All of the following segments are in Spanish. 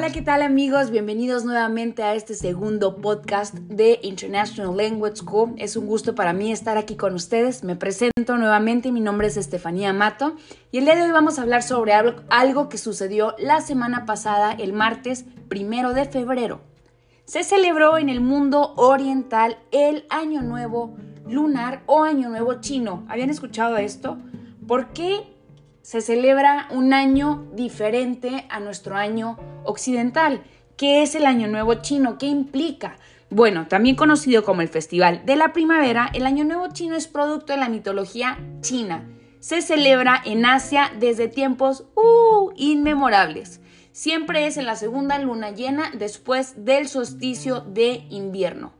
Hola, ¿qué tal amigos? Bienvenidos nuevamente a este segundo podcast de International Language School. Es un gusto para mí estar aquí con ustedes. Me presento nuevamente, mi nombre es Estefanía Mato y el día de hoy vamos a hablar sobre algo que sucedió la semana pasada, el martes primero de febrero. Se celebró en el mundo oriental el Año Nuevo lunar o Año Nuevo chino. ¿Habían escuchado esto? ¿Por qué se celebra un año diferente a nuestro año occidental. ¿Qué es el Año Nuevo chino? ¿Qué implica? Bueno, también conocido como el Festival de la Primavera, el Año Nuevo chino es producto de la mitología china. Se celebra en Asia desde tiempos uh, inmemorables. Siempre es en la segunda luna llena después del solsticio de invierno.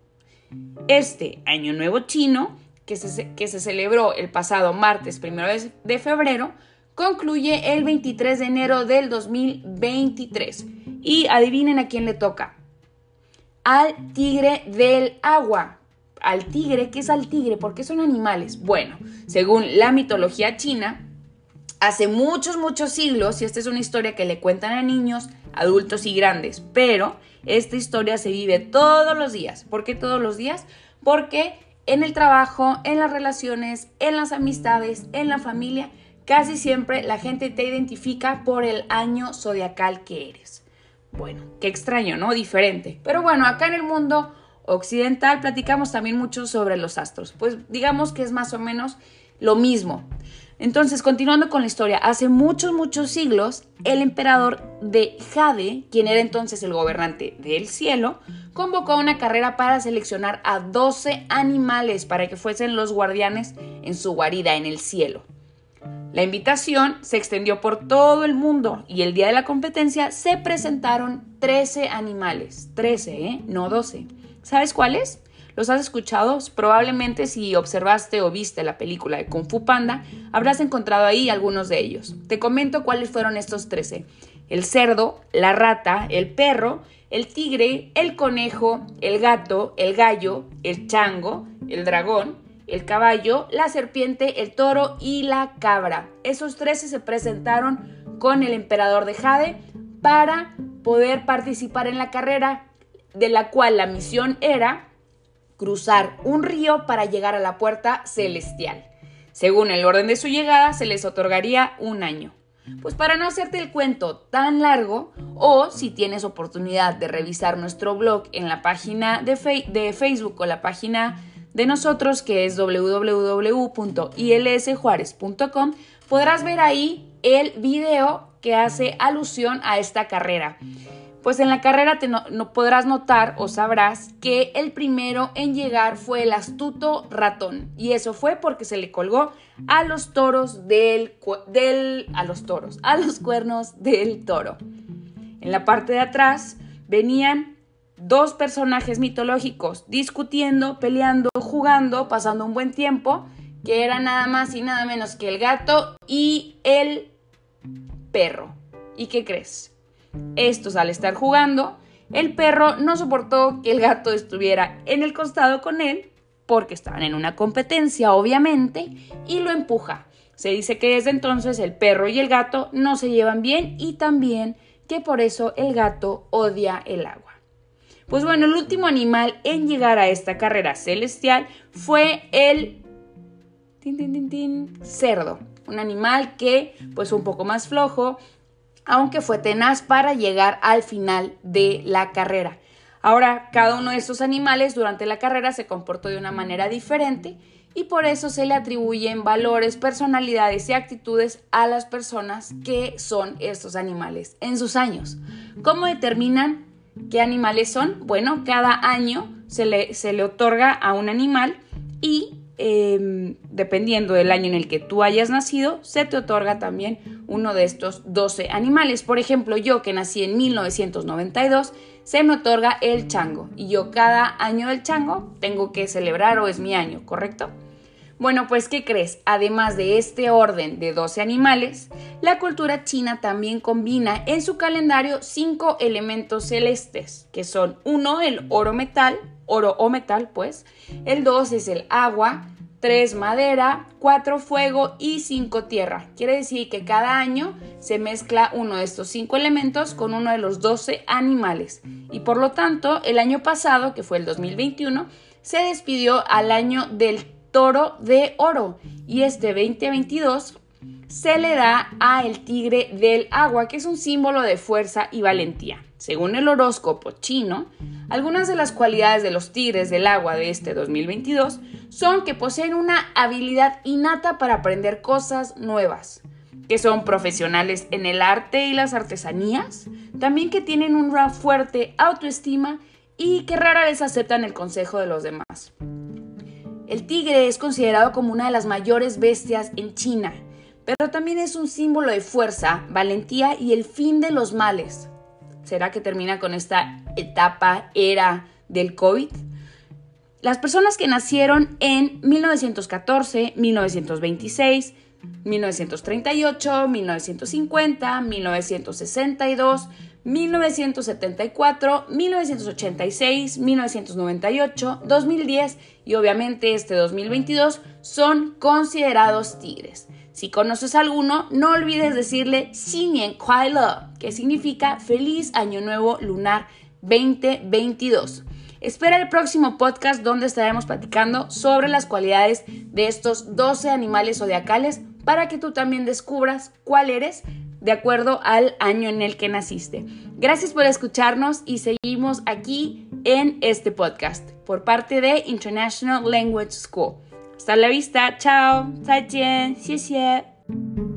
Este Año Nuevo chino, que se, que se celebró el pasado martes 1 de febrero, concluye el 23 de enero del 2023. Y adivinen a quién le toca. Al tigre del agua. Al tigre, ¿qué es al tigre? ¿Por qué son animales? Bueno, según la mitología china, hace muchos, muchos siglos, y esta es una historia que le cuentan a niños, adultos y grandes, pero esta historia se vive todos los días. ¿Por qué todos los días? Porque en el trabajo, en las relaciones, en las amistades, en la familia, Casi siempre la gente te identifica por el año zodiacal que eres. Bueno, qué extraño, ¿no? Diferente. Pero bueno, acá en el mundo occidental platicamos también mucho sobre los astros. Pues digamos que es más o menos lo mismo. Entonces, continuando con la historia, hace muchos, muchos siglos, el emperador de Jade, quien era entonces el gobernante del cielo, convocó una carrera para seleccionar a 12 animales para que fuesen los guardianes en su guarida en el cielo. La invitación se extendió por todo el mundo y el día de la competencia se presentaron 13 animales. 13, ¿eh? No 12. ¿Sabes cuáles? ¿Los has escuchado? Probablemente si observaste o viste la película de Kung Fu Panda, habrás encontrado ahí algunos de ellos. Te comento cuáles fueron estos 13. El cerdo, la rata, el perro, el tigre, el conejo, el gato, el gallo, el chango, el dragón, el caballo, la serpiente, el toro y la cabra. Esos 13 se presentaron con el emperador de Jade para poder participar en la carrera, de la cual la misión era cruzar un río para llegar a la puerta celestial. Según el orden de su llegada, se les otorgaría un año. Pues para no hacerte el cuento tan largo, o si tienes oportunidad de revisar nuestro blog en la página de, de Facebook o la página de nosotros, que es www.ilsjuarez.com, podrás ver ahí el video que hace alusión a esta carrera. Pues en la carrera te no, podrás notar o sabrás que el primero en llegar fue el astuto ratón. Y eso fue porque se le colgó a los toros del, del a los toros, a los cuernos del toro. En la parte de atrás venían dos personajes mitológicos discutiendo, peleando, jugando, pasando un buen tiempo, que era nada más y nada menos que el gato y el perro. ¿Y qué crees? Estos al estar jugando, el perro no soportó que el gato estuviera en el costado con él, porque estaban en una competencia, obviamente, y lo empuja. Se dice que desde entonces el perro y el gato no se llevan bien y también que por eso el gato odia el agua. Pues bueno, el último animal en llegar a esta carrera celestial fue el cerdo, un animal que pues un poco más flojo, aunque fue tenaz para llegar al final de la carrera. Ahora, cada uno de estos animales durante la carrera se comportó de una manera diferente y por eso se le atribuyen valores, personalidades y actitudes a las personas que son estos animales en sus años. ¿Cómo determinan ¿Qué animales son? Bueno, cada año se le, se le otorga a un animal y em, dependiendo del año en el que tú hayas nacido, se te otorga también uno de estos 12 animales. Por ejemplo, yo que nací en 1992, se me otorga el chango y yo cada año del chango tengo que celebrar o es mi año, ¿correcto? Bueno, pues ¿qué crees? Además de este orden de 12 animales, la cultura china también combina en su calendario cinco elementos celestes, que son uno, el oro metal, oro o metal, pues, el dos es el agua, 3 madera, 4 fuego y 5 tierra. Quiere decir que cada año se mezcla uno de estos 5 elementos con uno de los 12 animales. Y por lo tanto, el año pasado, que fue el 2021, se despidió al año del toro de oro. Y este 2022 se le da a el tigre del agua, que es un símbolo de fuerza y valentía. Según el horóscopo chino, algunas de las cualidades de los tigres del agua de este 2022 son que poseen una habilidad innata para aprender cosas nuevas, que son profesionales en el arte y las artesanías, también que tienen una fuerte autoestima y que rara vez aceptan el consejo de los demás. El tigre es considerado como una de las mayores bestias en China, pero también es un símbolo de fuerza, valentía y el fin de los males. ¿Será que termina con esta etapa, era del COVID? Las personas que nacieron en 1914, 1926, 1938, 1950, 1962, 1974, 1986, 1998, 2010 y obviamente este 2022 son considerados tigres. Si conoces alguno, no olvides decirle Xinyan Kuai que significa Feliz Año Nuevo Lunar 2022. Espera el próximo podcast donde estaremos platicando sobre las cualidades de estos 12 animales zodiacales para que tú también descubras cuál eres de acuerdo al año en el que naciste. Gracias por escucharnos y seguimos aquí en este podcast por parte de International Language School. Hasta la vista, chao, 再见，谢谢。